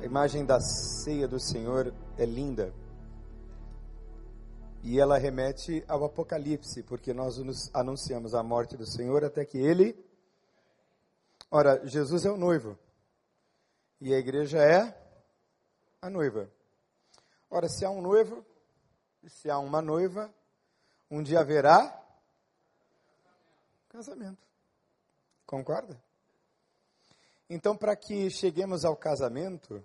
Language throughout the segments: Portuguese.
A imagem da ceia do Senhor é linda. E ela remete ao Apocalipse, porque nós nos anunciamos a morte do Senhor até que ele. Ora, Jesus é o noivo. E a igreja é a noiva. Ora, se há um noivo, e se há uma noiva, um dia haverá casamento. Concorda? Então, para que cheguemos ao casamento,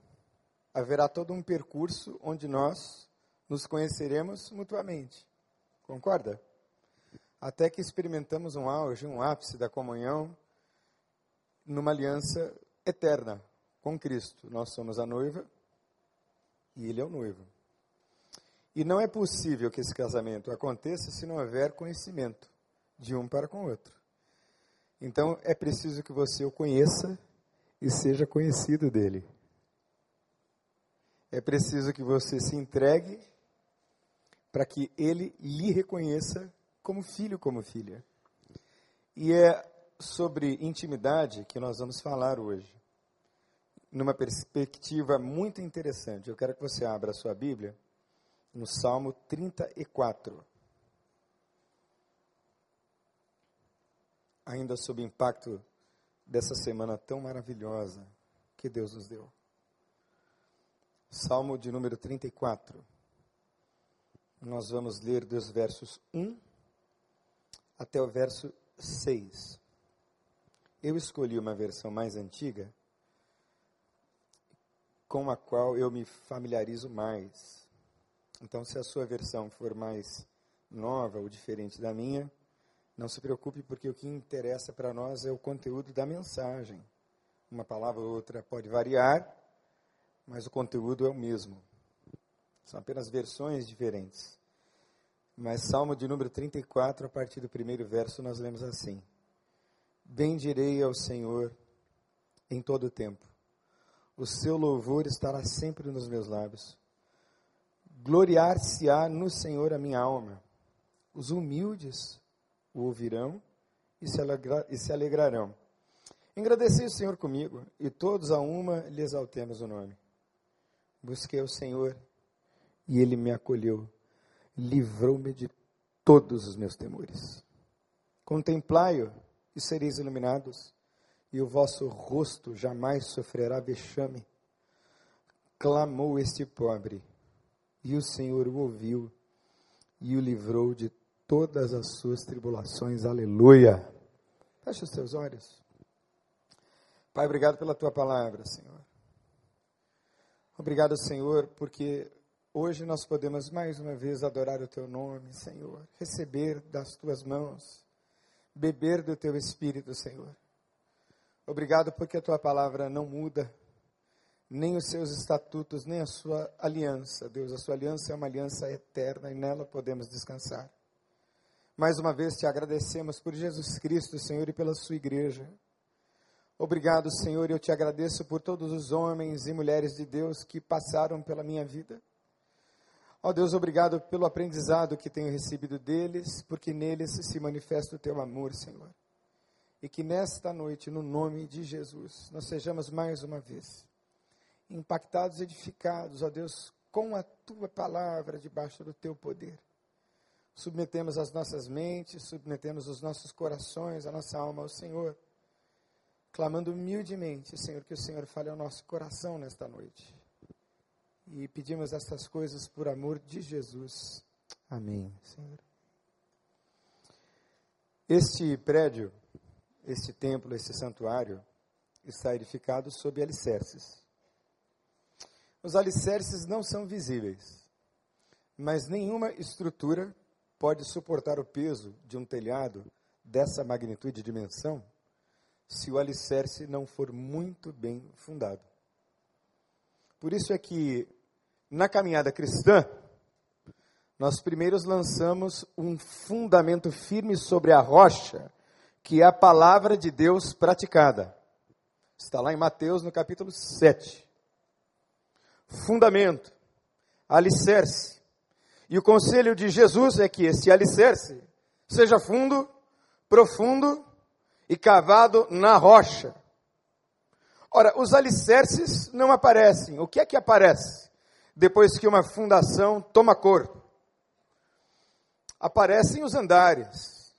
haverá todo um percurso onde nós nos conheceremos mutuamente. Concorda? Até que experimentamos um auge, um ápice da comunhão numa aliança eterna com Cristo. Nós somos a noiva e Ele é o noivo. E não é possível que esse casamento aconteça se não houver conhecimento de um para com o outro. Então é preciso que você o conheça e seja conhecido dele. É preciso que você se entregue para que ele lhe reconheça como filho, como filha. E é sobre intimidade que nós vamos falar hoje, numa perspectiva muito interessante. Eu quero que você abra a sua Bíblia no Salmo 34. Ainda sob o impacto dessa semana tão maravilhosa que Deus nos deu. Salmo de número 34. Nós vamos ler dos versos 1 até o verso 6. Eu escolhi uma versão mais antiga, com a qual eu me familiarizo mais. Então, se a sua versão for mais nova ou diferente da minha, não se preocupe, porque o que interessa para nós é o conteúdo da mensagem. Uma palavra ou outra pode variar, mas o conteúdo é o mesmo. São apenas versões diferentes. Mas Salmo de número 34, a partir do primeiro verso, nós lemos assim: Bendirei ao Senhor em todo o tempo. O seu louvor estará sempre nos meus lábios. Gloriar-se-á no Senhor a minha alma. Os humildes o ouvirão e se, alegra, e se alegrarão. Engradeci o Senhor comigo, e todos a uma lhe exaltemos o nome. Busquei o Senhor e ele me acolheu, livrou-me de todos os meus temores. Contemplai-o e sereis iluminados, e o vosso rosto jamais sofrerá vexame. Clamou este pobre, e o Senhor o ouviu e o livrou de todas as suas tribulações. Aleluia. Feche os teus olhos. Pai, obrigado pela tua palavra, Senhor. Obrigado, Senhor, porque hoje nós podemos mais uma vez adorar o Teu nome, Senhor, receber das Tuas mãos, beber do Teu Espírito, Senhor. Obrigado porque a Tua palavra não muda, nem os seus estatutos, nem a Sua aliança. Deus, a Sua aliança é uma aliança eterna e nela podemos descansar. Mais uma vez te agradecemos por Jesus Cristo, Senhor, e pela Sua igreja. Obrigado, Senhor, eu te agradeço por todos os homens e mulheres de Deus que passaram pela minha vida. Ó oh, Deus, obrigado pelo aprendizado que tenho recebido deles, porque neles se manifesta o teu amor, Senhor. E que nesta noite, no nome de Jesus, nós sejamos mais uma vez impactados, edificados, ó Deus, com a tua palavra debaixo do teu poder. Submetemos as nossas mentes, submetemos os nossos corações, a nossa alma ao Senhor clamando humildemente, Senhor, que o Senhor fale ao nosso coração nesta noite. E pedimos estas coisas por amor de Jesus. Amém, Senhor. Este prédio, este templo, este santuário, está edificado sob alicerces. Os alicerces não são visíveis, mas nenhuma estrutura pode suportar o peso de um telhado dessa magnitude e dimensão se o alicerce não for muito bem fundado. Por isso é que, na caminhada cristã, nós primeiros lançamos um fundamento firme sobre a rocha, que é a palavra de Deus praticada. Está lá em Mateus, no capítulo 7. Fundamento, alicerce. E o conselho de Jesus é que esse alicerce seja fundo, profundo e cavado na rocha. Ora, os alicerces não aparecem. O que é que aparece depois que uma fundação toma corpo? Aparecem os andares,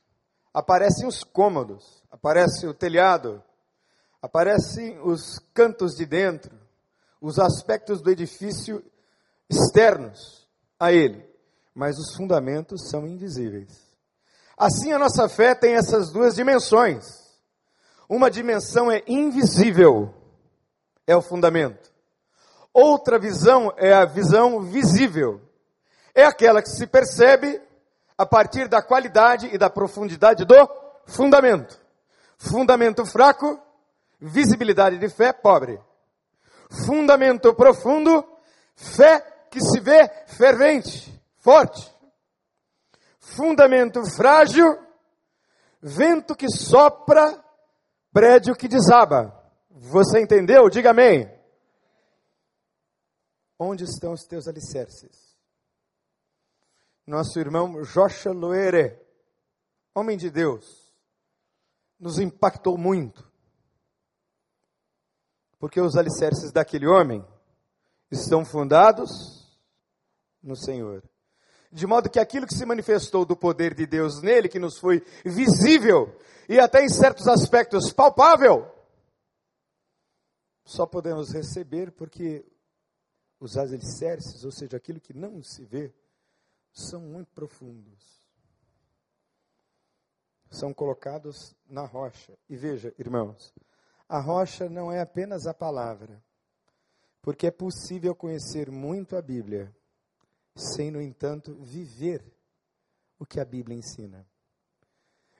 aparecem os cômodos, aparece o telhado, aparecem os cantos de dentro, os aspectos do edifício externos a ele, mas os fundamentos são invisíveis. Assim a nossa fé tem essas duas dimensões. Uma dimensão é invisível, é o fundamento. Outra visão é a visão visível. É aquela que se percebe a partir da qualidade e da profundidade do fundamento. Fundamento fraco, visibilidade de fé pobre. Fundamento profundo, fé que se vê fervente, forte. Fundamento frágil, vento que sopra, prédio que desaba. Você entendeu? Diga amém. Onde estão os teus alicerces? Nosso irmão Joshua Loere, homem de Deus, nos impactou muito. Porque os alicerces daquele homem estão fundados no Senhor. De modo que aquilo que se manifestou do poder de Deus nele, que nos foi visível e até em certos aspectos palpável, só podemos receber porque os alicerces, ou seja, aquilo que não se vê, são muito profundos. São colocados na rocha. E veja, irmãos, a rocha não é apenas a palavra, porque é possível conhecer muito a Bíblia, sem, no entanto, viver o que a Bíblia ensina.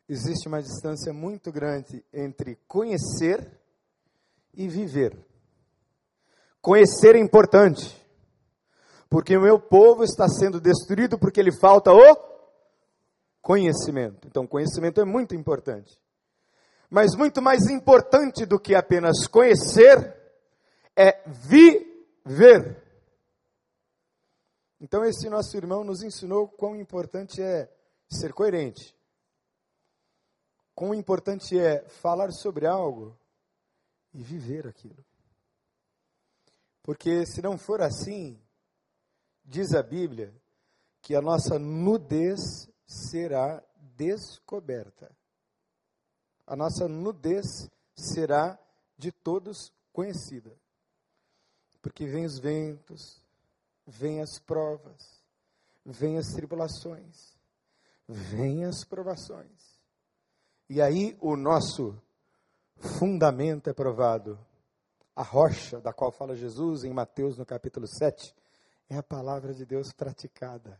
Existe uma distância muito grande entre conhecer e viver. Conhecer é importante, porque o meu povo está sendo destruído porque lhe falta o conhecimento. Então, conhecimento é muito importante. Mas muito mais importante do que apenas conhecer é viver. Então, esse nosso irmão nos ensinou quão importante é ser coerente. Quão importante é falar sobre algo e viver aquilo. Porque se não for assim, diz a Bíblia que a nossa nudez será descoberta. A nossa nudez será de todos conhecida. Porque vem os ventos, vem as provas, vem as tribulações, vem as provações. E aí o nosso fundamento é provado a rocha da qual fala Jesus em Mateus no capítulo 7 é a palavra de Deus praticada,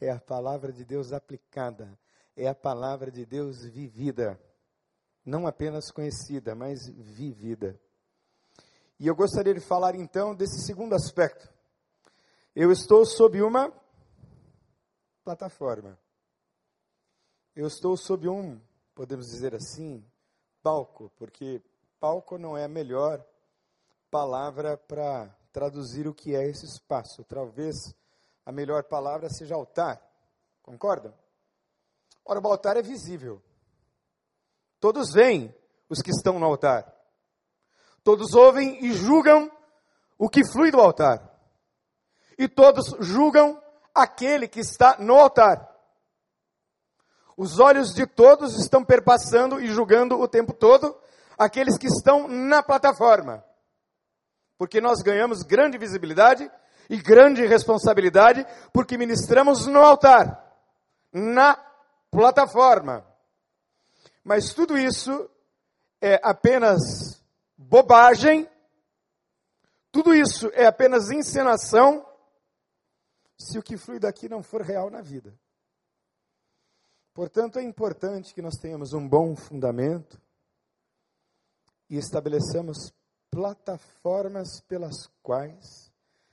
é a palavra de Deus aplicada, é a palavra de Deus vivida, não apenas conhecida, mas vivida. E eu gostaria de falar então desse segundo aspecto. Eu estou sob uma plataforma. Eu estou sob um, podemos dizer assim, palco, porque palco não é a melhor palavra para traduzir o que é esse espaço. Talvez a melhor palavra seja altar. Concordam? Ora, o altar é visível. Todos veem os que estão no altar. Todos ouvem e julgam o que flui do altar. E todos julgam aquele que está no altar. Os olhos de todos estão perpassando e julgando o tempo todo aqueles que estão na plataforma porque nós ganhamos grande visibilidade e grande responsabilidade, porque ministramos no altar, na plataforma. Mas tudo isso é apenas bobagem, tudo isso é apenas encenação, se o que flui daqui não for real na vida. Portanto, é importante que nós tenhamos um bom fundamento e estabeleçamos plataformas pelas quais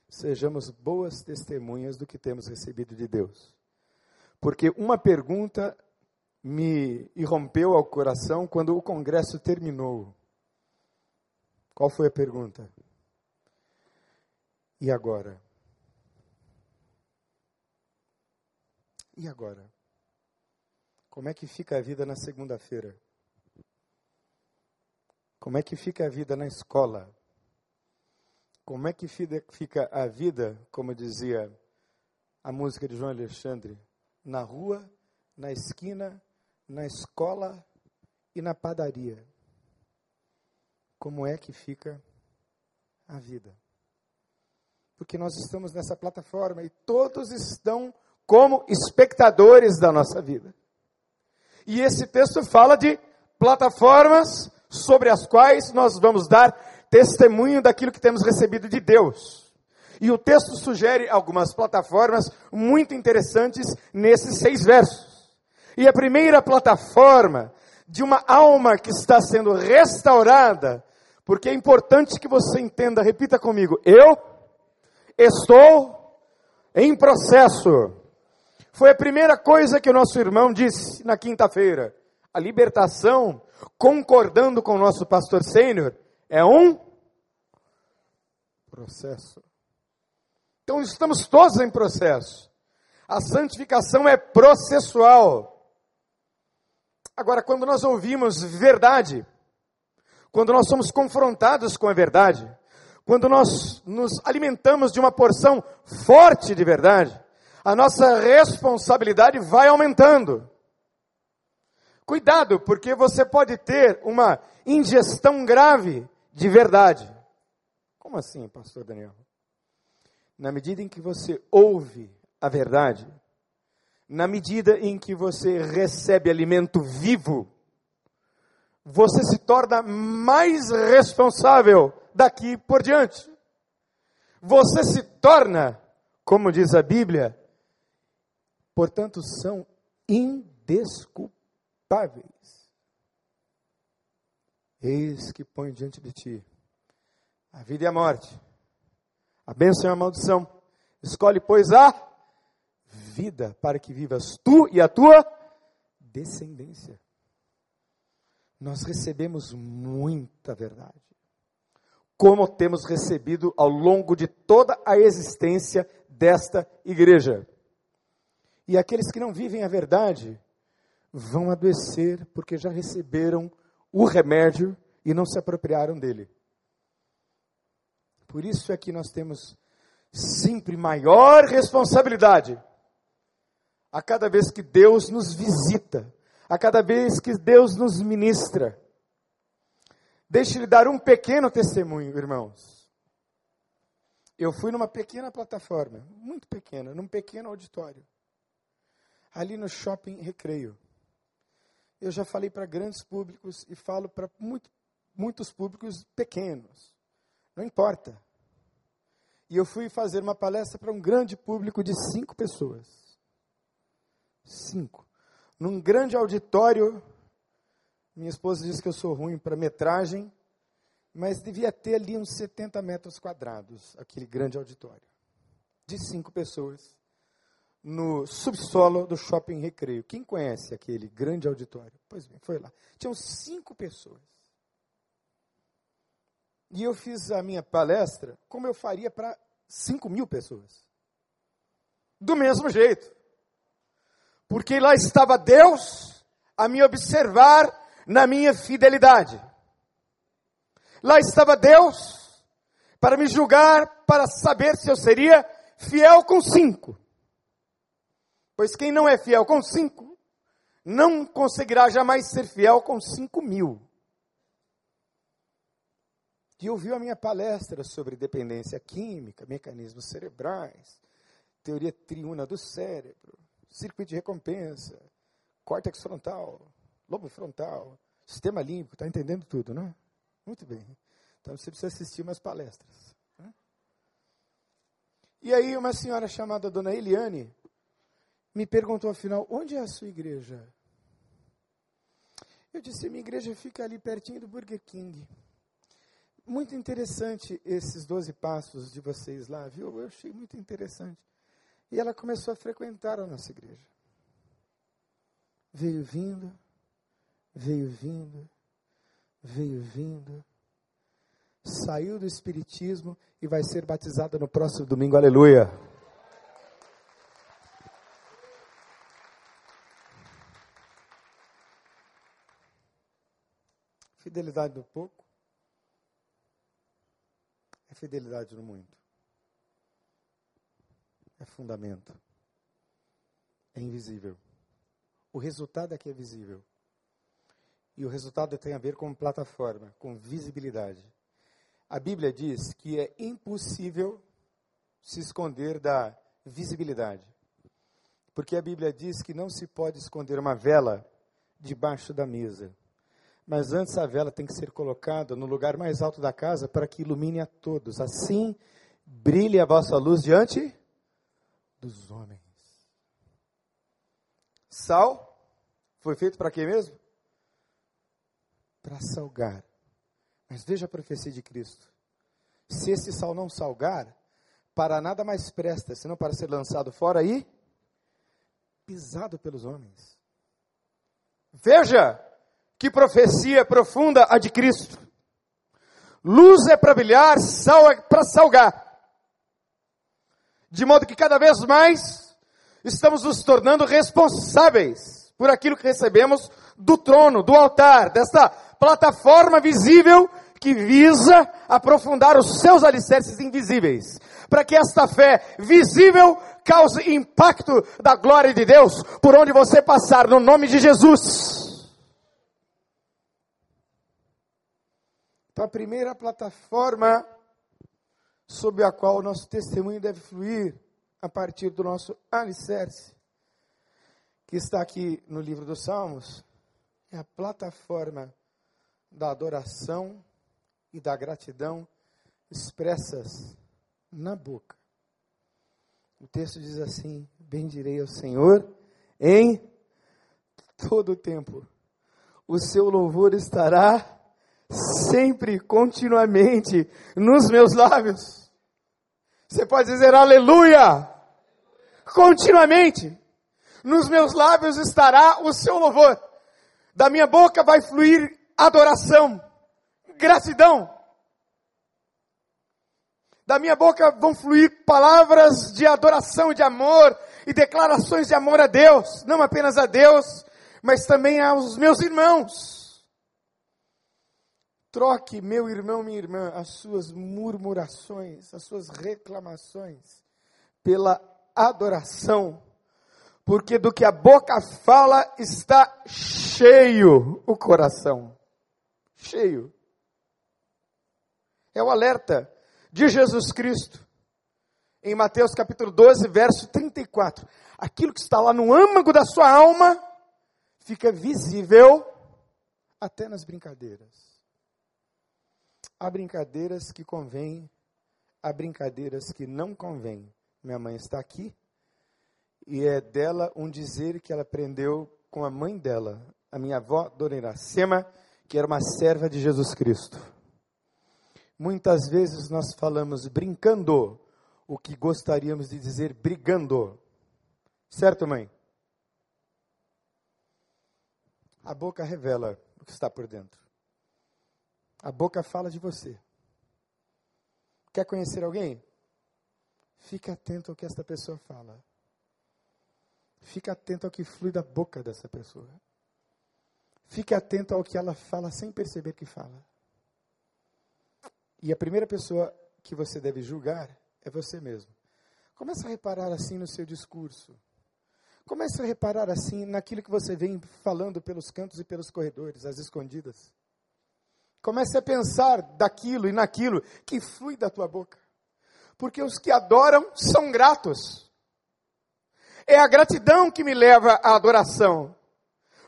sejamos boas testemunhas do que temos recebido de Deus. Porque uma pergunta me irrompeu ao coração quando o congresso terminou. Qual foi a pergunta? E agora? E agora? Como é que fica a vida na segunda-feira? Como é que fica a vida na escola? Como é que fica a vida, como dizia a música de João Alexandre, na rua, na esquina, na escola e na padaria? Como é que fica a vida? Porque nós estamos nessa plataforma e todos estão como espectadores da nossa vida. E esse texto fala de plataformas sobre as quais nós vamos dar testemunho daquilo que temos recebido de Deus. E o texto sugere algumas plataformas muito interessantes nesses seis versos. E a primeira plataforma de uma alma que está sendo restaurada, porque é importante que você entenda, repita comigo, eu estou em processo. Foi a primeira coisa que o nosso irmão disse na quinta-feira. A libertação concordando com o nosso pastor sênior, é um processo. Então estamos todos em processo. A santificação é processual. Agora, quando nós ouvimos verdade, quando nós somos confrontados com a verdade, quando nós nos alimentamos de uma porção forte de verdade, a nossa responsabilidade vai aumentando. Cuidado, porque você pode ter uma ingestão grave de verdade. Como assim, pastor Daniel? Na medida em que você ouve a verdade, na medida em que você recebe alimento vivo, você se torna mais responsável daqui por diante. Você se torna, como diz a Bíblia, portanto, são indesculpáveis culpáveis. Eis que põe diante de ti a vida e a morte, a bênção e a maldição. Escolhe, pois, a vida para que vivas tu e a tua descendência. Nós recebemos muita verdade, como temos recebido ao longo de toda a existência desta igreja. E aqueles que não vivem a verdade, vão adoecer porque já receberam o remédio e não se apropriaram dele. Por isso é que nós temos sempre maior responsabilidade a cada vez que Deus nos visita, a cada vez que Deus nos ministra. Deixe-lhe dar um pequeno testemunho, irmãos. Eu fui numa pequena plataforma, muito pequena, num pequeno auditório, ali no shopping Recreio eu já falei para grandes públicos e falo para muito, muitos públicos pequenos. Não importa. E eu fui fazer uma palestra para um grande público de cinco pessoas. Cinco. Num grande auditório. Minha esposa disse que eu sou ruim para metragem, mas devia ter ali uns 70 metros quadrados, aquele grande auditório. De cinco pessoas no subsolo do Shopping Recreio. Quem conhece aquele grande auditório? Pois bem, foi lá. Tinham cinco pessoas. E eu fiz a minha palestra como eu faria para cinco mil pessoas. Do mesmo jeito. Porque lá estava Deus a me observar na minha fidelidade. Lá estava Deus para me julgar, para saber se eu seria fiel com cinco. Pois quem não é fiel com cinco, não conseguirá jamais ser fiel com cinco mil. E ouviu a minha palestra sobre dependência química, mecanismos cerebrais, teoria triuna do cérebro, circuito de recompensa, córtex frontal, lobo frontal, sistema límbico, está entendendo tudo, não é? Muito bem. Então você precisa assistir umas palestras. Né? E aí uma senhora chamada Dona Eliane me perguntou afinal, onde é a sua igreja? Eu disse, minha igreja fica ali pertinho do Burger King. Muito interessante esses 12 passos de vocês lá, viu? Eu achei muito interessante. E ela começou a frequentar a nossa igreja. Veio vindo, veio vindo, veio vindo, saiu do Espiritismo e vai ser batizada no próximo domingo, aleluia. Fidelidade do pouco, é fidelidade no muito. É fundamento. É invisível. O resultado é que é visível. E o resultado tem a ver com plataforma, com visibilidade. A Bíblia diz que é impossível se esconder da visibilidade. Porque a Bíblia diz que não se pode esconder uma vela debaixo da mesa. Mas antes a vela tem que ser colocada no lugar mais alto da casa para que ilumine a todos. Assim brilhe a vossa luz diante dos homens. Sal foi feito para quê mesmo? Para salgar. Mas veja a profecia de Cristo. Se esse sal não salgar, para nada mais presta, senão para ser lançado fora e pisado pelos homens. Veja que profecia profunda a de Cristo. Luz é para brilhar, sal é para salgar. De modo que cada vez mais estamos nos tornando responsáveis por aquilo que recebemos do trono, do altar, desta plataforma visível que visa aprofundar os seus alicerces invisíveis, para que esta fé visível cause impacto da glória de Deus por onde você passar, no nome de Jesus. Então, a primeira plataforma sob a qual o nosso testemunho deve fluir a partir do nosso alicerce, que está aqui no livro dos Salmos, é a plataforma da adoração e da gratidão expressas na boca. O texto diz assim: Bendirei ao Senhor em todo o tempo. O seu louvor estará sempre, continuamente, nos meus lábios. Você pode dizer aleluia! Continuamente. Nos meus lábios estará o seu louvor. Da minha boca vai fluir adoração gratidão. Da minha boca vão fluir palavras de adoração, de amor e declarações de amor a Deus, não apenas a Deus, mas também aos meus irmãos. Troque, meu irmão, minha irmã, as suas murmurações, as suas reclamações, pela adoração, porque do que a boca fala está cheio o coração. Cheio. É o alerta de Jesus Cristo. Em Mateus capítulo 12, verso 34. Aquilo que está lá no âmago da sua alma fica visível até nas brincadeiras. Há brincadeiras que convêm, há brincadeiras que não convêm. Minha mãe está aqui e é dela um dizer que ela aprendeu com a mãe dela, a minha avó, Dona Iracema, que era uma serva de Jesus Cristo. Muitas vezes nós falamos brincando o que gostaríamos de dizer brigando. Certo, mãe? A boca revela o que está por dentro. A boca fala de você. Quer conhecer alguém? Fique atento ao que esta pessoa fala. Fique atento ao que flui da boca dessa pessoa. Fique atento ao que ela fala sem perceber que fala. E a primeira pessoa que você deve julgar é você mesmo. Comece a reparar assim no seu discurso. Comece a reparar assim naquilo que você vem falando pelos cantos e pelos corredores, às escondidas. Comece a pensar daquilo e naquilo que flui da tua boca. Porque os que adoram são gratos. É a gratidão que me leva à adoração.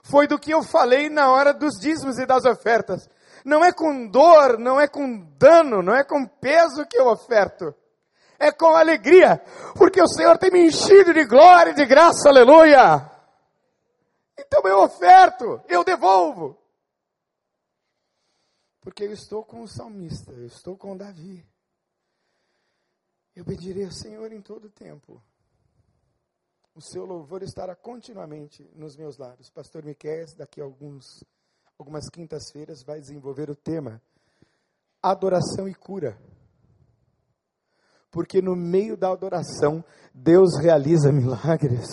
Foi do que eu falei na hora dos dízimos e das ofertas. Não é com dor, não é com dano, não é com peso que eu oferto. É com alegria, porque o Senhor tem me enchido de glória e de graça, aleluia. Então eu oferto, eu devolvo. Porque eu estou com o salmista, eu estou com Davi. Eu pedirei ao Senhor em todo o tempo. O seu louvor estará continuamente nos meus lábios. Pastor Miquel, daqui a alguns algumas quintas-feiras, vai desenvolver o tema adoração e cura. Porque no meio da adoração, Deus realiza milagres.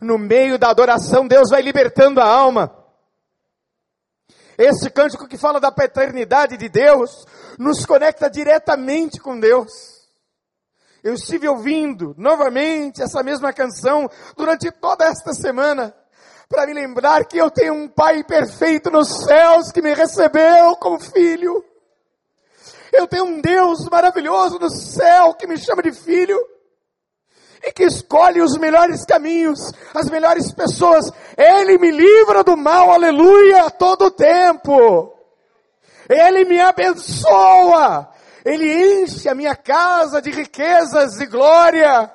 No meio da adoração, Deus vai libertando a alma. Esse cântico que fala da paternidade de Deus nos conecta diretamente com Deus. Eu estive ouvindo novamente essa mesma canção durante toda esta semana para me lembrar que eu tenho um Pai perfeito nos céus que me recebeu como filho. Eu tenho um Deus maravilhoso no céu que me chama de filho e que escolhe os melhores caminhos, as melhores pessoas. Ele me livra do mal, aleluia, todo o tempo. Ele me abençoa. Ele enche a minha casa de riquezas e glória.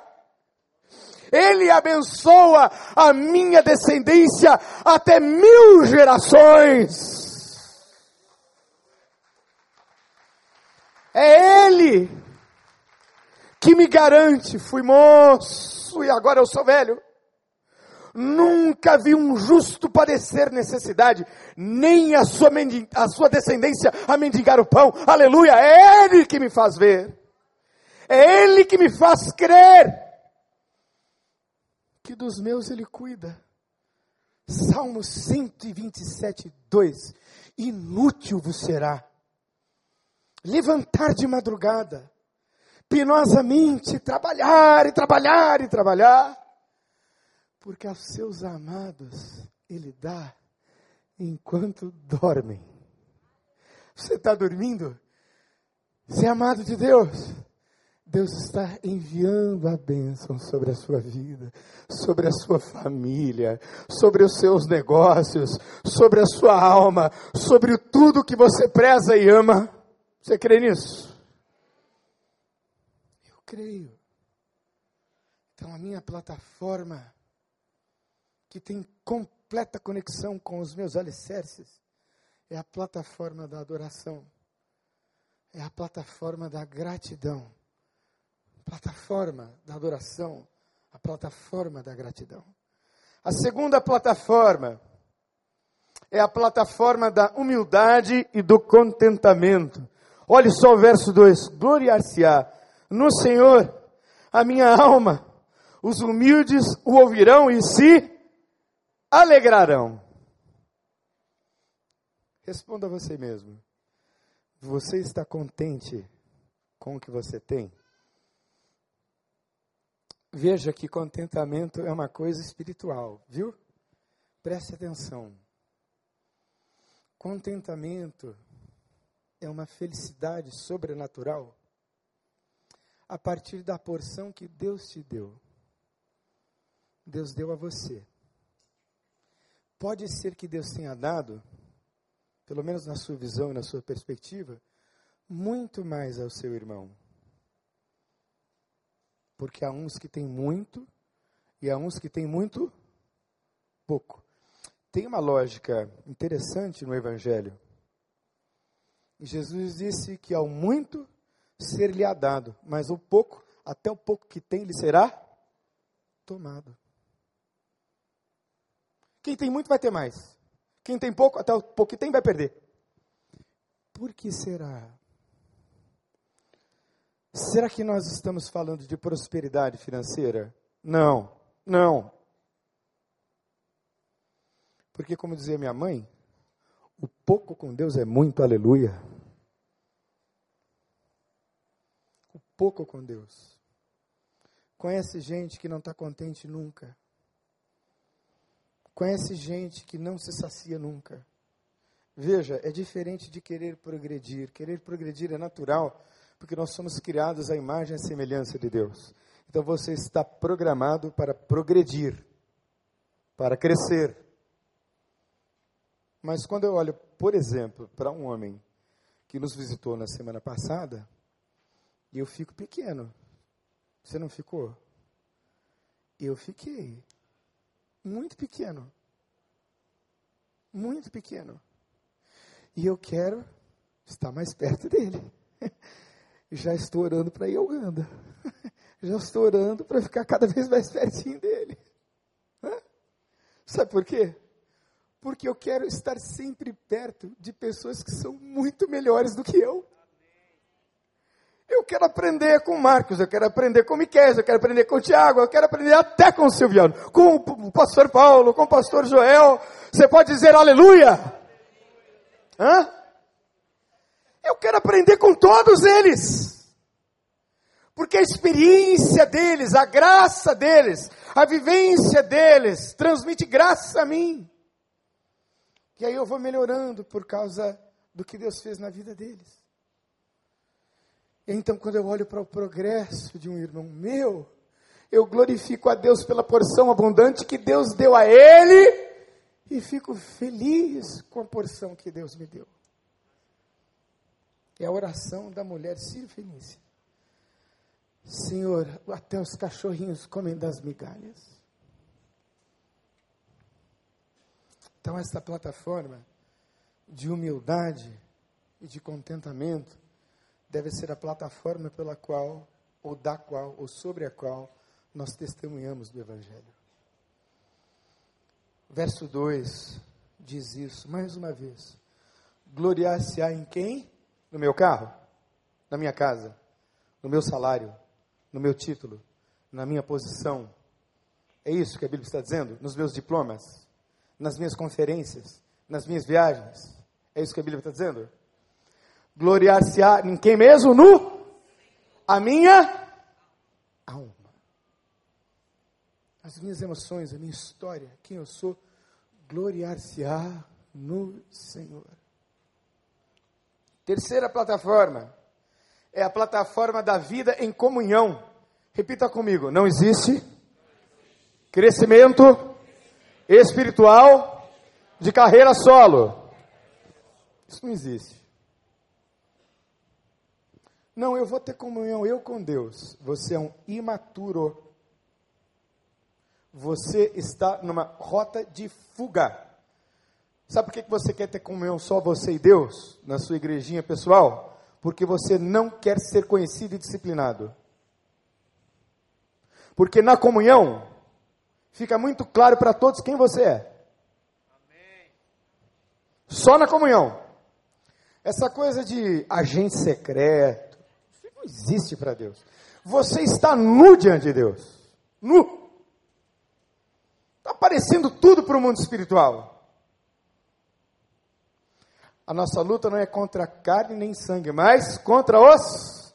Ele abençoa a minha descendência até mil gerações. É Ele que me garante, fui moço e agora eu sou velho. Nunca vi um justo padecer necessidade, nem a sua, a sua descendência a mendigar o pão. Aleluia! É Ele que me faz ver. É Ele que me faz crer que dos meus Ele cuida. Salmo 127, 2. Inútil vos será levantar de madrugada penosamente trabalhar e trabalhar e trabalhar, porque aos seus amados ele dá enquanto dormem. Você está dormindo? Você é amado de Deus? Deus está enviando a bênção sobre a sua vida, sobre a sua família, sobre os seus negócios, sobre a sua alma, sobre tudo que você preza e ama. Você crê nisso? Creio. Então, a minha plataforma, que tem completa conexão com os meus alicerces, é a plataforma da adoração, é a plataforma da gratidão, plataforma da adoração, a plataforma da gratidão. A segunda plataforma é a plataforma da humildade e do contentamento. Olhe só o verso 2: gloriar-se-á no Senhor a minha alma, os humildes o ouvirão e se alegrarão. Responda a você mesmo. Você está contente com o que você tem? Veja que contentamento é uma coisa espiritual, viu? Preste atenção. Contentamento é uma felicidade sobrenatural a partir da porção que Deus te deu. Deus deu a você. Pode ser que Deus tenha dado, pelo menos na sua visão e na sua perspectiva, muito mais ao seu irmão. Porque há uns que têm muito e há uns que têm muito pouco. Tem uma lógica interessante no Evangelho. Jesus disse que ao muito ser-lhe-á dado, mas o pouco, até o pouco que tem, lhe será tomado. Quem tem muito vai ter mais. Quem tem pouco, até o pouco que tem, vai perder. Por que será? Será que nós estamos falando de prosperidade financeira? Não, não. Porque, como dizia minha mãe, o pouco com Deus é muito, aleluia. Pouco com Deus. Conhece gente que não está contente nunca. Conhece gente que não se sacia nunca. Veja, é diferente de querer progredir. Querer progredir é natural, porque nós somos criados à imagem e semelhança de Deus. Então você está programado para progredir, para crescer. Mas quando eu olho, por exemplo, para um homem que nos visitou na semana passada, e eu fico pequeno. Você não ficou? Eu fiquei. Muito pequeno. Muito pequeno. E eu quero estar mais perto dele. Já estou orando para ir ao Uganda. Já estou orando para ficar cada vez mais pertinho dele. Sabe por quê? Porque eu quero estar sempre perto de pessoas que são muito melhores do que eu. Quero aprender com Marcos, eu quero aprender com Miquel, eu quero aprender com Tiago, eu quero aprender até com o Silviano, com o pastor Paulo, com o pastor Joel. Você pode dizer aleluia? Hã? Eu quero aprender com todos eles. Porque a experiência deles, a graça deles, a vivência deles, transmite graça a mim. E aí eu vou melhorando por causa do que Deus fez na vida deles. Então, quando eu olho para o progresso de um irmão meu, eu glorifico a Deus pela porção abundante que Deus deu a ele e fico feliz com a porção que Deus me deu. É a oração da mulher Ciro. Senhor, até os cachorrinhos comem das migalhas. Então, esta plataforma de humildade e de contentamento deve ser a plataforma pela qual, ou da qual, ou sobre a qual nós testemunhamos do Evangelho. Verso 2 diz isso, mais uma vez. Gloriar-se-á em quem? No meu carro? Na minha casa? No meu salário? No meu título? Na minha posição? É isso que a Bíblia está dizendo? Nos meus diplomas? nas minhas conferências, nas minhas viagens. É isso que a Bíblia está dizendo? Gloriar-se-á em quem mesmo? No? A minha alma. As minhas emoções, a minha história, quem eu sou, gloriar-se-á no Senhor. Terceira plataforma é a plataforma da vida em comunhão. Repita comigo: não existe crescimento espiritual de carreira solo. Isso não existe. Não, eu vou ter comunhão eu com Deus. Você é um imaturo. Você está numa rota de fuga. Sabe por que você quer ter comunhão só você e Deus na sua igrejinha pessoal? Porque você não quer ser conhecido e disciplinado. Porque na comunhão fica muito claro para todos quem você é. Só na comunhão. Essa coisa de agente secreto, não existe para Deus. Você está nu diante de Deus. Nu. Está aparecendo tudo para o mundo espiritual. A nossa luta não é contra carne nem sangue, mas contra os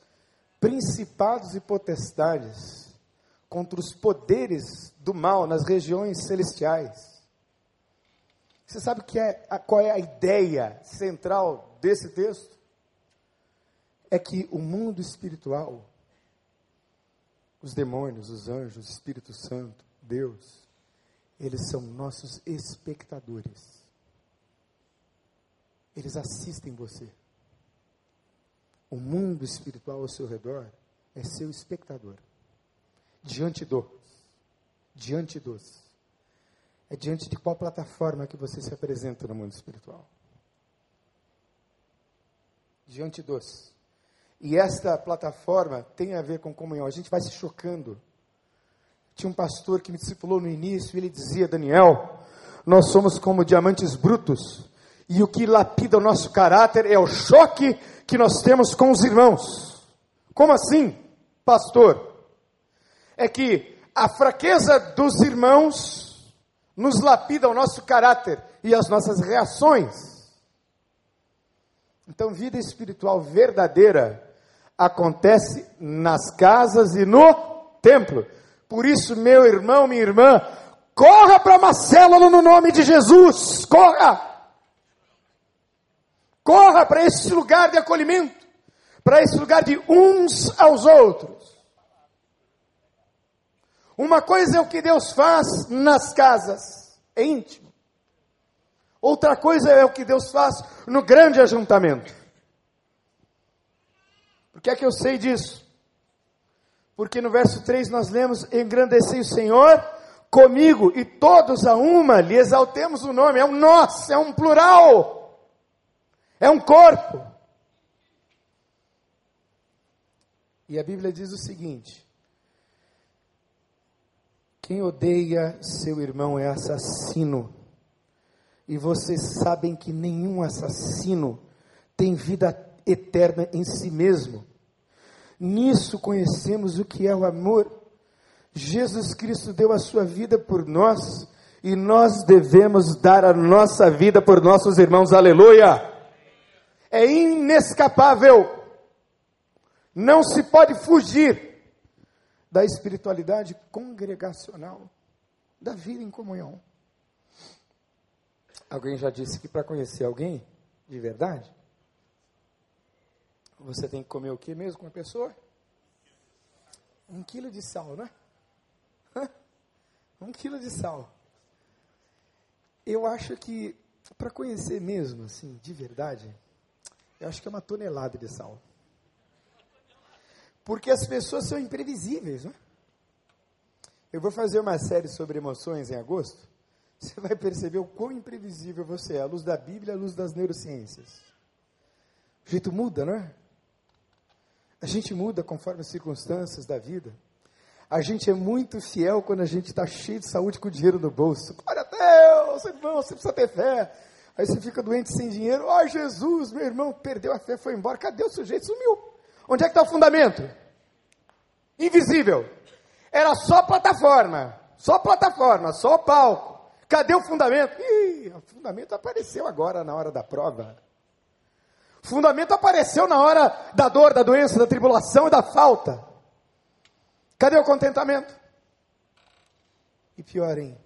principados e potestades contra os poderes do mal nas regiões celestiais. Você sabe que é, qual é a ideia central desse texto? É que o mundo espiritual, os demônios, os anjos, o Espírito Santo, Deus, eles são nossos espectadores. Eles assistem você. O mundo espiritual ao seu redor é seu espectador diante dos. Diante dos. É diante de qual plataforma que você se apresenta no mundo espiritual? Diante dos. E esta plataforma tem a ver com comunhão. A gente vai se chocando. Tinha um pastor que me discipulou no início, e ele dizia, Daniel, nós somos como diamantes brutos, e o que lapida o nosso caráter é o choque que nós temos com os irmãos. Como assim, pastor? é que a fraqueza dos irmãos nos lapida o nosso caráter e as nossas reações. Então, vida espiritual verdadeira acontece nas casas e no templo. Por isso, meu irmão, minha irmã, corra para Marcelo no nome de Jesus, corra! Corra para esse lugar de acolhimento, para esse lugar de uns aos outros. Uma coisa é o que Deus faz nas casas, é íntimo. Outra coisa é o que Deus faz no grande ajuntamento. Por que é que eu sei disso? Porque no verso 3 nós lemos: Engrandecei o Senhor comigo, e todos a uma lhe exaltemos o nome. É um nós, é um plural, é um corpo. E a Bíblia diz o seguinte: quem odeia seu irmão é assassino. E vocês sabem que nenhum assassino tem vida eterna em si mesmo. Nisso conhecemos o que é o amor. Jesus Cristo deu a sua vida por nós e nós devemos dar a nossa vida por nossos irmãos. Aleluia! é inescapável. Não se pode fugir da espiritualidade congregacional, da vida em comunhão. Alguém já disse que para conhecer alguém de verdade, você tem que comer o que mesmo com a pessoa? Um quilo de sal, né? Um quilo de sal. Eu acho que para conhecer mesmo, assim, de verdade, eu acho que é uma tonelada de sal. Porque as pessoas são imprevisíveis, né? Eu vou fazer uma série sobre emoções em agosto. Você vai perceber o quão imprevisível você é, à luz da Bíblia, à luz das neurociências. O jeito muda, não é? A gente muda conforme as circunstâncias da vida. A gente é muito fiel quando a gente está cheio de saúde com dinheiro no bolso. Glória a Deus, irmão, você precisa ter fé. Aí você fica doente sem dinheiro. Ó oh, Jesus, meu irmão, perdeu a fé, foi embora. Cadê o sujeito? Sumiu. Onde é que está o fundamento? Invisível. Era só plataforma. Só plataforma, só palco. Cadê o fundamento? Ih, o fundamento apareceu agora na hora da prova. O fundamento apareceu na hora da dor, da doença, da tribulação e da falta. Cadê o contentamento? E pior, hein?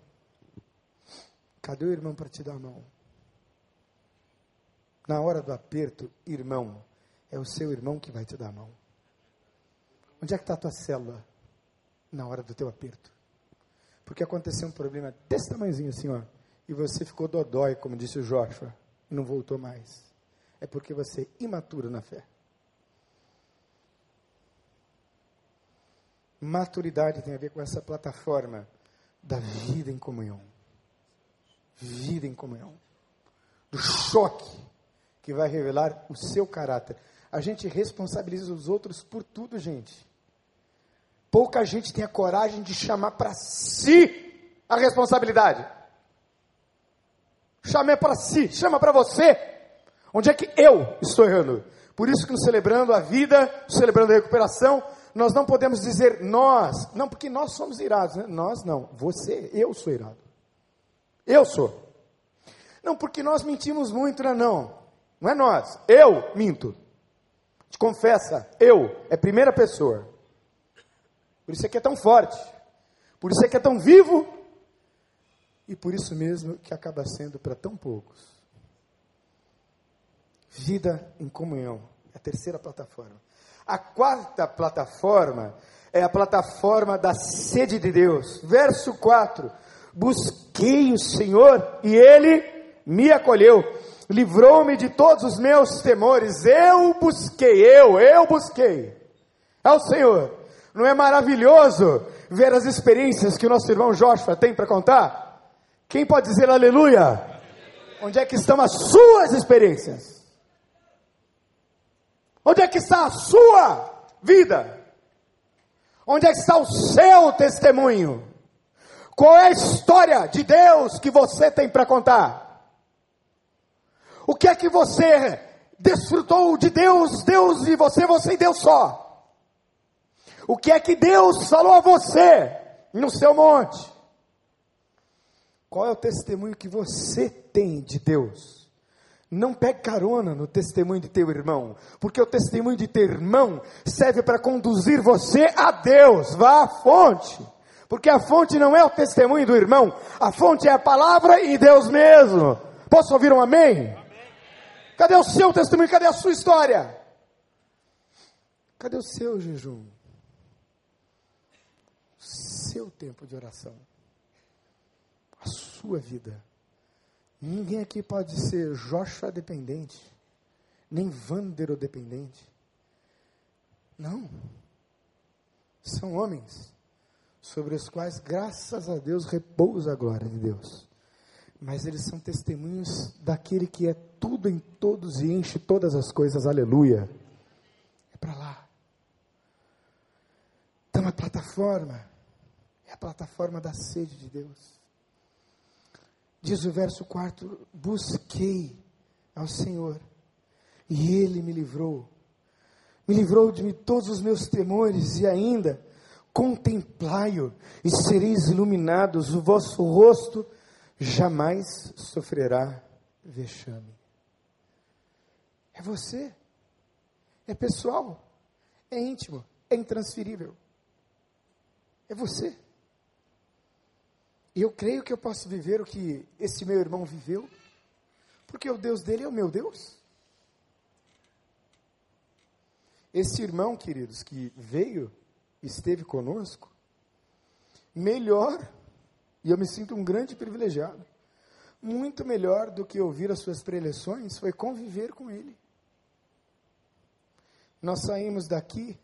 Cadê o irmão para te dar a mão? Na hora do aperto, irmão, é o seu irmão que vai te dar a mão. Onde é que está a tua célula? Na hora do teu aperto. Porque aconteceu um problema desse tamanhozinho assim, ó. E você ficou dodói, como disse o Joshua, e não voltou mais. É porque você é imaturo na fé. Maturidade tem a ver com essa plataforma da vida em comunhão. Vida em comunhão. Do choque que vai revelar o seu caráter. A gente responsabiliza os outros por tudo, gente. Pouca gente tem a coragem de chamar para si a responsabilidade. Chame para si, chama para você. Onde é que eu estou errando? Por isso que no celebrando a vida, celebrando a recuperação, nós não podemos dizer nós, não, porque nós somos irados, né? nós não, você, eu sou irado. Eu sou. Não, porque nós mentimos muito, não, não. Não é nós, eu minto. Te confessa, eu, é primeira pessoa. Por isso é que é tão forte. Por isso é que é tão vivo. E por isso mesmo que acaba sendo para tão poucos. Vida em comunhão. É a terceira plataforma. A quarta plataforma é a plataforma da sede de Deus. Verso 4: Busquei o Senhor e ele me acolheu, livrou-me de todos os meus temores. Eu busquei, eu, eu busquei. É o Senhor. Não é maravilhoso ver as experiências que o nosso irmão Joshua tem para contar? Quem pode dizer aleluia? Onde é que estão as suas experiências? Onde é que está a sua vida? Onde é que está o seu testemunho? Qual é a história de Deus que você tem para contar? O que é que você desfrutou de Deus, Deus e você, você e Deus só? O que é que Deus falou a você no seu monte? Qual é o testemunho que você tem de Deus? Não pegue carona no testemunho de teu irmão, porque o testemunho de teu irmão serve para conduzir você a Deus. Vá à fonte, porque a fonte não é o testemunho do irmão, a fonte é a palavra e Deus mesmo. Posso ouvir um amém? amém. Cadê o seu testemunho? Cadê a sua história? Cadê o seu jejum? Seu tempo de oração? A sua vida? Ninguém aqui pode ser Joshua dependente, nem Vandero dependente. Não. São homens sobre os quais, graças a Deus, repousa a glória de Deus. Mas eles são testemunhos daquele que é tudo em todos e enche todas as coisas. Aleluia. É para lá. Então a plataforma plataforma da sede de Deus. Diz o verso 4: Busquei ao Senhor e Ele me livrou. Me livrou de todos os meus temores e ainda contemplai-o e sereis iluminados, o vosso rosto jamais sofrerá vexame. É você. É pessoal. É íntimo. É intransferível. É você. E eu creio que eu posso viver o que esse meu irmão viveu, porque o Deus dele é o meu Deus. Esse irmão, queridos, que veio, esteve conosco, melhor, e eu me sinto um grande privilegiado, muito melhor do que ouvir as suas preleções foi conviver com ele. Nós saímos daqui,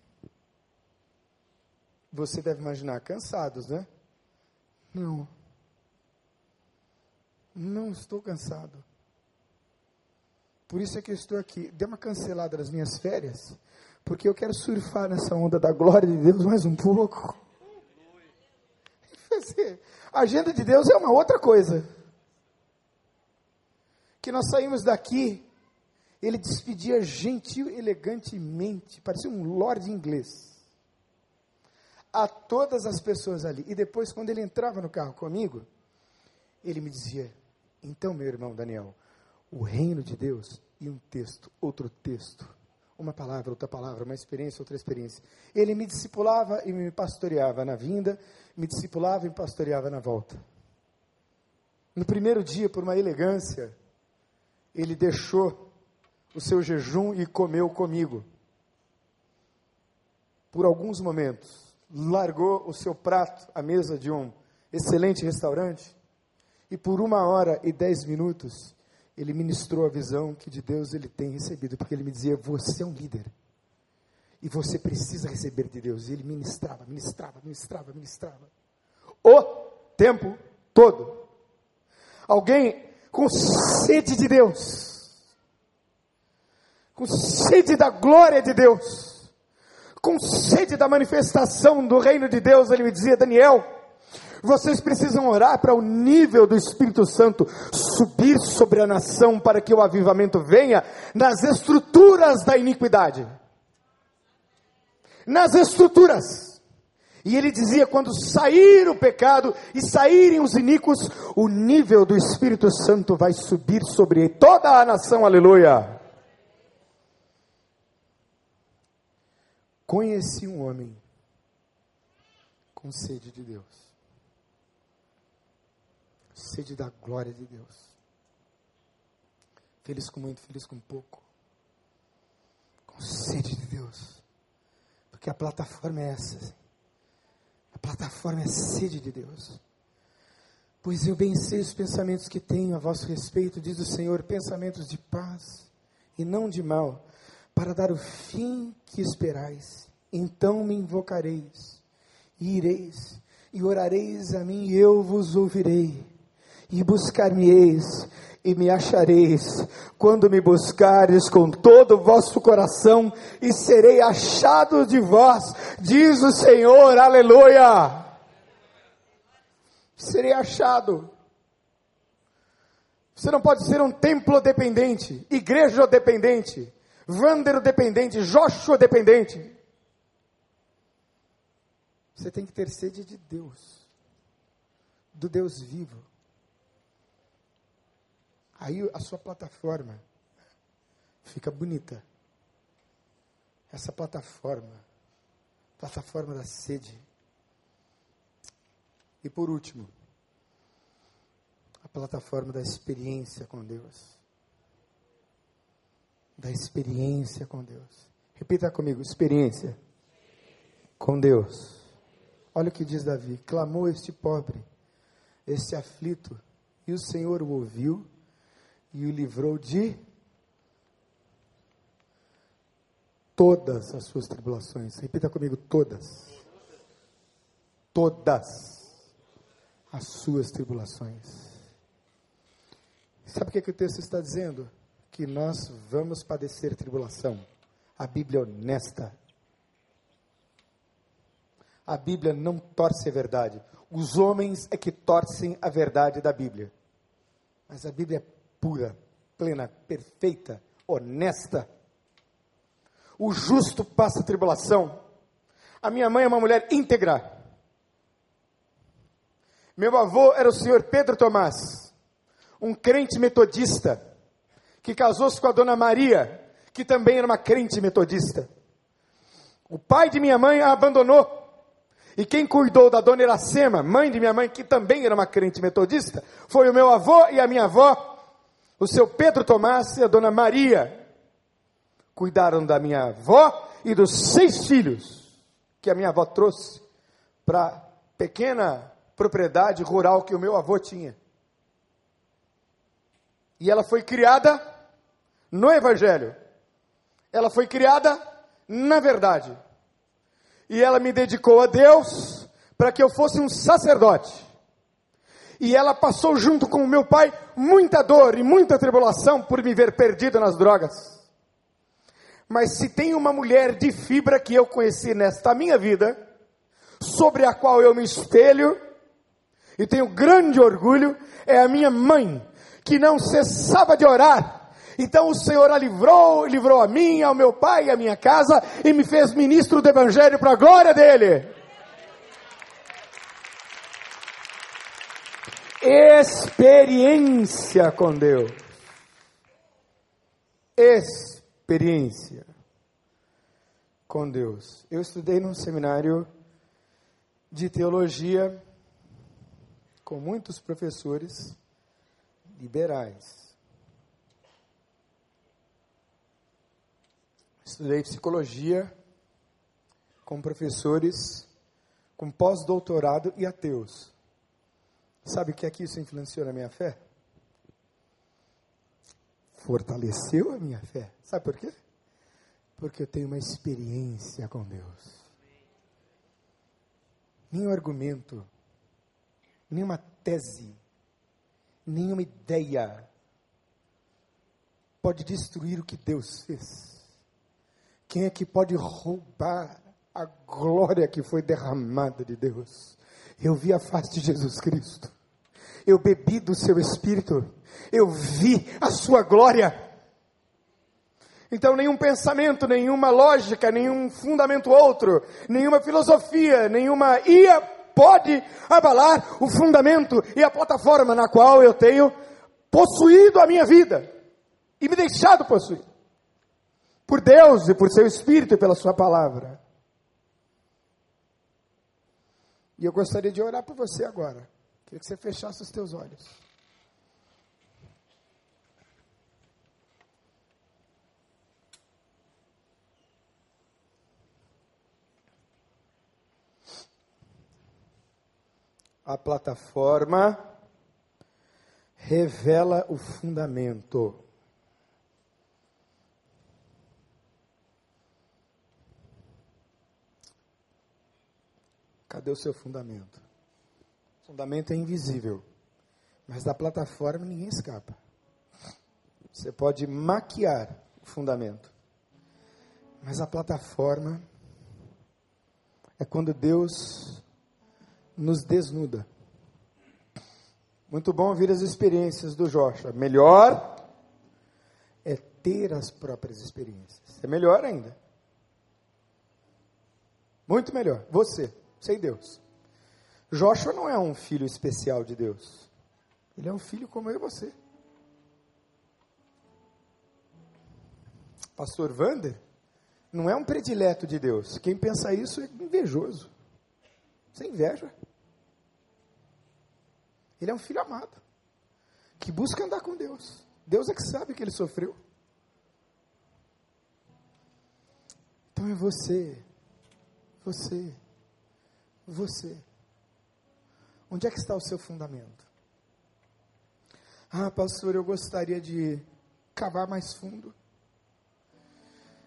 você deve imaginar, cansados, né? Não. Não estou cansado. Por isso é que eu estou aqui. Dê uma cancelada nas minhas férias, porque eu quero surfar nessa onda da glória de Deus mais um pouco. A agenda de Deus é uma outra coisa. Que nós saímos daqui, ele despedia gentil, elegantemente, parecia um lord inglês. A todas as pessoas ali. E depois, quando ele entrava no carro comigo, ele me dizia: Então, meu irmão Daniel, o reino de Deus e um texto, outro texto, uma palavra, outra palavra, uma experiência, outra experiência. Ele me discipulava e me pastoreava na vinda, me discipulava e me pastoreava na volta. No primeiro dia, por uma elegância, ele deixou o seu jejum e comeu comigo. Por alguns momentos, largou o seu prato à mesa de um excelente restaurante e por uma hora e dez minutos ele ministrou a visão que de Deus ele tem recebido, porque ele me dizia: Você é um líder. E você precisa receber de Deus. E ele ministrava, ministrava, ministrava, ministrava. O tempo todo. Alguém com sede de Deus, com sede da glória de Deus, com sede da manifestação do reino de Deus, ele me dizia: Daniel, vocês precisam orar para o nível do Espírito Santo subir sobre a nação para que o avivamento venha nas estruturas da iniquidade. Nas estruturas. E ele dizia: quando sair o pecado e saírem os iníquos, o nível do Espírito Santo vai subir sobre toda a nação, aleluia. Conheci um homem com sede de Deus sede da glória de Deus. Feliz com muito, feliz com pouco. Com sede de Deus. Porque a plataforma é essa. Assim. A plataforma é sede de Deus. Pois eu bem sei os pensamentos que tenho a vosso respeito, diz o Senhor, pensamentos de paz e não de mal, para dar o fim que esperais. Então me invocareis, e ireis, e orareis a mim, e eu vos ouvirei e buscar-me-eis e me achareis, quando me buscares com todo o vosso coração, e serei achado de vós, diz o Senhor, aleluia. Serei achado. Você não pode ser um templo dependente, igreja dependente, Vander dependente, Joshua dependente. Você tem que ter sede de Deus, do Deus vivo. Aí a sua plataforma fica bonita. Essa plataforma, plataforma da sede. E por último, a plataforma da experiência com Deus. Da experiência com Deus. Repita comigo: experiência com Deus. Olha o que diz Davi: clamou este pobre, este aflito, e o Senhor o ouviu e o livrou de todas as suas tribulações. Repita comigo: todas. Todas as suas tribulações. Sabe o que, é que o texto está dizendo? Que nós vamos padecer tribulação. A Bíblia é honesta. A Bíblia não torce a verdade. Os homens é que torcem a verdade da Bíblia. Mas a Bíblia é pura, plena, perfeita, honesta. O justo passa tribulação. A minha mãe é uma mulher íntegra. Meu avô era o senhor Pedro Tomás, um crente metodista, que casou-se com a dona Maria, que também era uma crente metodista. O pai de minha mãe a abandonou. E quem cuidou da dona Iracema, mãe de minha mãe, que também era uma crente metodista, foi o meu avô e a minha avó, o seu Pedro Tomás e a dona Maria. Cuidaram da minha avó e dos seis filhos que a minha avó trouxe para a pequena propriedade rural que o meu avô tinha. E ela foi criada no Evangelho. Ela foi criada na verdade. E ela me dedicou a Deus para que eu fosse um sacerdote. E ela passou junto com o meu pai muita dor e muita tribulação por me ver perdido nas drogas. Mas se tem uma mulher de fibra que eu conheci nesta minha vida, sobre a qual eu me espelho e tenho grande orgulho, é a minha mãe, que não cessava de orar. Então o Senhor a livrou, livrou a mim, ao meu pai e a minha casa, e me fez ministro do Evangelho para a glória dele. Experiência com Deus. Experiência com Deus. Eu estudei num seminário de teologia com muitos professores liberais. Estudei psicologia com professores com pós-doutorado e ateus. Sabe o que é que isso influenciou na minha fé? Fortaleceu a minha fé. Sabe por quê? Porque eu tenho uma experiência com Deus. Nenhum argumento, nenhuma tese, nenhuma ideia pode destruir o que Deus fez. Quem é que pode roubar a glória que foi derramada de Deus? Eu vi a face de Jesus Cristo eu bebi do seu espírito, eu vi a sua glória. Então, nenhum pensamento, nenhuma lógica, nenhum fundamento outro, nenhuma filosofia, nenhuma ia pode abalar o fundamento e a plataforma na qual eu tenho possuído a minha vida e me deixado possuir por Deus e por seu Espírito e pela Sua palavra. E eu gostaria de orar por você agora. Queria que você fechasse os teus olhos. A plataforma revela o fundamento. Cadê o seu fundamento? O fundamento é invisível, mas da plataforma ninguém escapa. Você pode maquiar o fundamento, mas a plataforma é quando Deus nos desnuda. Muito bom ouvir as experiências do Joshua. Melhor é ter as próprias experiências. É melhor ainda. Muito melhor. Você, sem Deus. Joshua não é um filho especial de Deus. Ele é um filho como eu e você. Pastor Vander não é um predileto de Deus. Quem pensa isso é invejoso. Você inveja. Ele é um filho amado. Que busca andar com Deus. Deus é que sabe que ele sofreu. Então é você. Você. Você. Onde é que está o seu fundamento? Ah, pastor, eu gostaria de cavar mais fundo.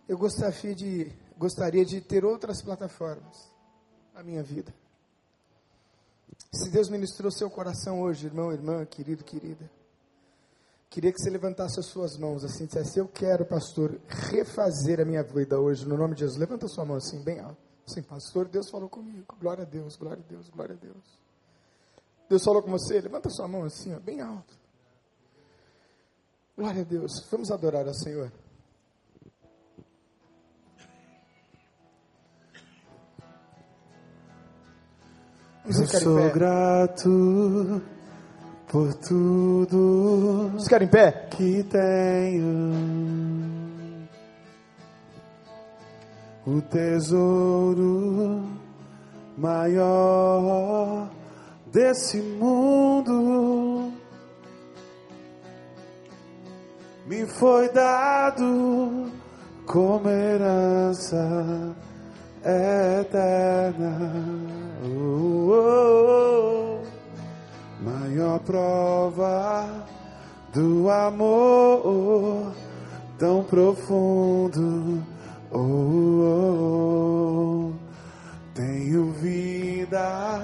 Eu gostaria de, gostaria de ter outras plataformas na minha vida. Se Deus ministrou seu coração hoje, irmão, irmã, querido, querida, queria que você levantasse as suas mãos assim, dissesse: Eu quero, pastor, refazer a minha vida hoje, no nome de Jesus. Levanta sua mão assim, bem alto. Sim, pastor, Deus falou comigo. Glória a Deus, glória a Deus, glória a Deus. Deus falou com você, levanta sua mão assim, ó, bem alto. Glória a Deus. Vamos adorar ao Senhor. Eu sou grato por tudo ficar em pé? que tenho. O tesouro maior desse mundo me foi dado como herança eterna. Oh, oh, oh. Maior prova do amor tão profundo. Oh, oh, oh. Tenho vida,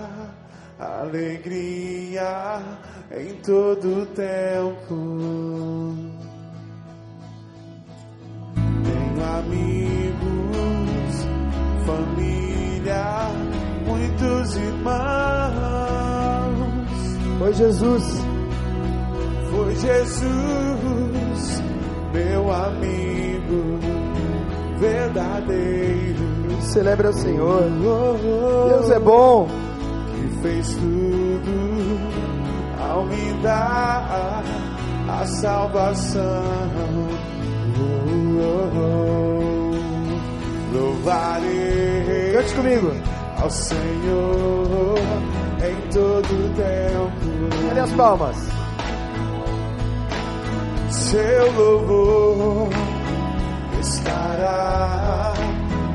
alegria em todo tempo. Tenho amigos, família, muitos irmãos. Foi Jesus. Foi Jesus, meu amigo verdadeiro. Celebra o Senhor. Deus é bom. Que fez tudo ao me dar a salvação. Oh, oh, oh. Louvarei. Cante comigo. Ao Senhor em todo tempo. Cadê as palmas? Seu louvor estará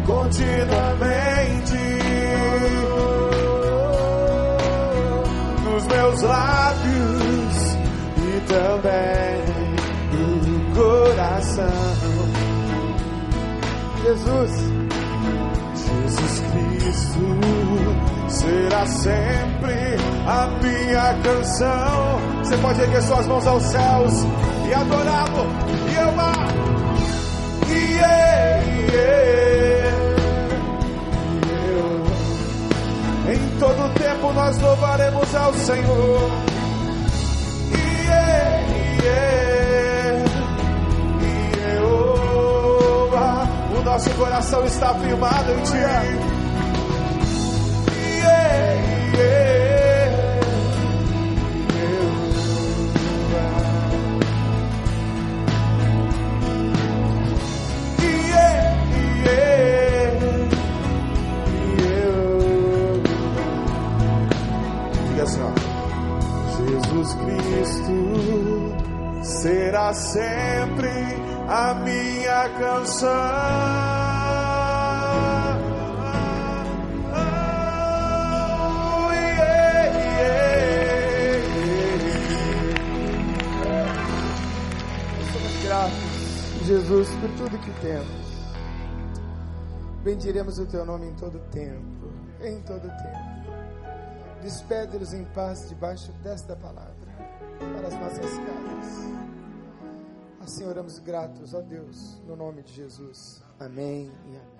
continuamente nos meus lábios e também no coração. Jesus. Jesus Cristo será sempre a minha canção. Você pode erguer suas mãos aos céus e adorá-lo e amar. Em todo tempo nós louvaremos ao Senhor. Yeah, yeah, yeah, oh, ah, o nosso coração está firmado em Ti. Cristo será sempre a minha canção. Somos gratos, Jesus, por tudo que temos. Bendiremos o teu nome em todo tempo, em todo tempo. Despede-nos em paz debaixo desta palavra, para as nossas casas. Assim oramos gratos, ó Deus, no nome de Jesus. Amém e amém.